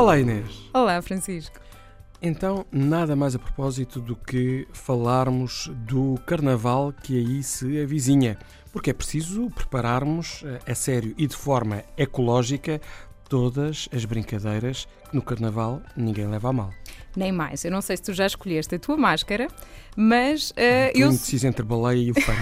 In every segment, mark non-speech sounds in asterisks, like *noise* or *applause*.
Olá Inês. Olá, Francisco. Então, nada mais a propósito do que falarmos do carnaval que aí se avizinha, porque é preciso prepararmos eh, a sério e de forma ecológica todas as brincadeiras que no carnaval ninguém leva a mal. Nem mais. Eu não sei se tu já escolheste a tua máscara, mas uh, eu. indeciso entre baleia e o fã.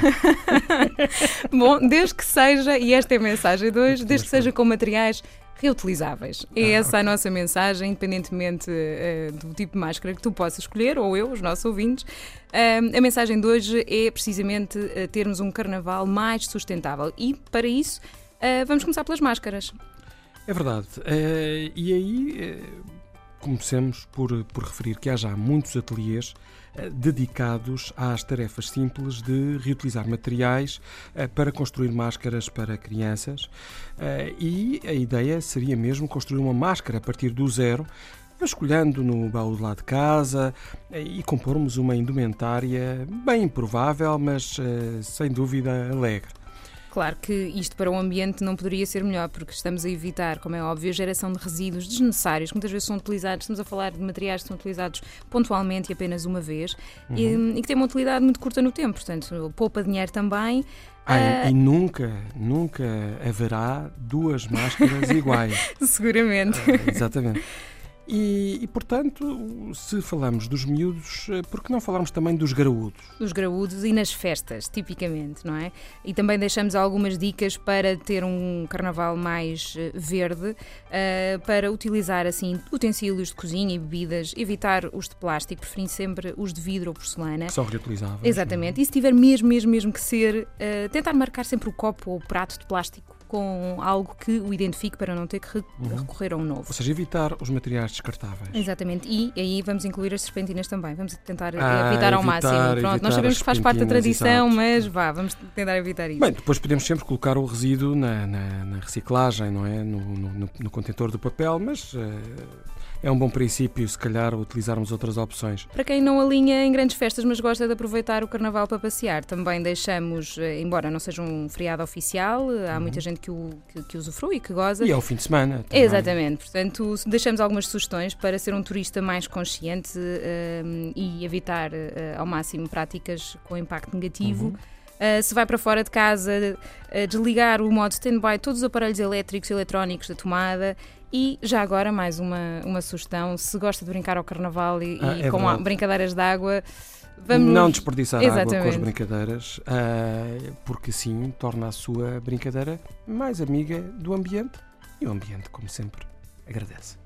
*laughs* Bom, desde que seja, e esta é a mensagem de hoje, desde que seja com materiais reutilizáveis. É Ah, essa a nossa mensagem, independentemente eh, do tipo de máscara que tu possas escolher, ou eu, os nossos ouvintes. Ah, a mensagem de hoje é precisamente eh, termos um carnaval mais sustentável. E para isso, ah, vamos começar pelas máscaras. É verdade. Eh, e aí eh, comecemos por, por referir que há já muitos ateliês eh, dedicados às tarefas simples de reutilizar materiais eh, para construir máscaras para crianças. Eh, e a ideia seria mesmo construir uma máscara a partir do zero. Escolhendo no baú de lá de casa e compormos uma indumentária bem improvável, mas sem dúvida alegre. Claro que isto para o ambiente não poderia ser melhor, porque estamos a evitar, como é óbvio, a geração de resíduos desnecessários, que muitas vezes são utilizados, estamos a falar de materiais que são utilizados pontualmente e apenas uma vez, e, e que têm uma utilidade muito curta no tempo, portanto, poupa dinheiro também. Ah, Ah, e, nunca, nunca haverá duas máscaras *laughs* iguais. seguramente. Ah, Exatamente. E, e, portanto, se falamos dos miúdos, eh, por que não falarmos também dos graúdos? Nos graúdos e nas festas, tipicamente, não é? E também deixamos algumas dicas para ter um carnaval mais eh, verde, eh, para utilizar assim utensílios de cozinha e bebidas, evitar os de plástico, preferindo sempre os de vidro ou porcelana. Que são reutilizáveis. Exatamente. E se tiver mesmo, mesmo, mesmo que ser, eh, tentar marcar sempre o copo ou o prato de plástico com algo que o identifique para não ter que re- recorrer a um novo. Ou seja, evitar os materiais descartáveis. Exatamente. E aí vamos incluir as serpentinas também. Vamos tentar Ah, evitar ao evitar- máximo. Pronto, nós sabemos que faz parte da tradição, exato. mas vá, vamos tentar evitar isso. Bem, depois podemos sempre colocar o resíduo na, na- na reciclagem, não é? No, no, no- no contentor do papel, mas eh, é um bom princípio, se calhar, utilizarmos outras opções. Para quem não alinha em grandes festas, mas gosta de aproveitar o carnaval para passear, também deixamos, eh, embora não seja um feriado oficial, eh, há muita gente que o, que, que usufrui e que goza. E é o fim de semana. também. Exatamente, portanto, deixamos algumas sugestões para ser um turista mais consciente eh, e evitar eh, ao máximo práticas com impacto negativo. Eh, se vai para fora de casa, eh, desligar o modo stand-by todos os aparelhos elétricos e eletrónicos da tomada. E já agora, mais uma, uma sugestão: se gosta de brincar ao carnaval e, Ah, e é com verdade. brincadeiras de água, vamos. Não desperdiçar água com as Exatamente. brincadeiras, ah, porque assim torna a sua brincadeira mais amiga do ambiente e o ambiente, como sempre, agradece.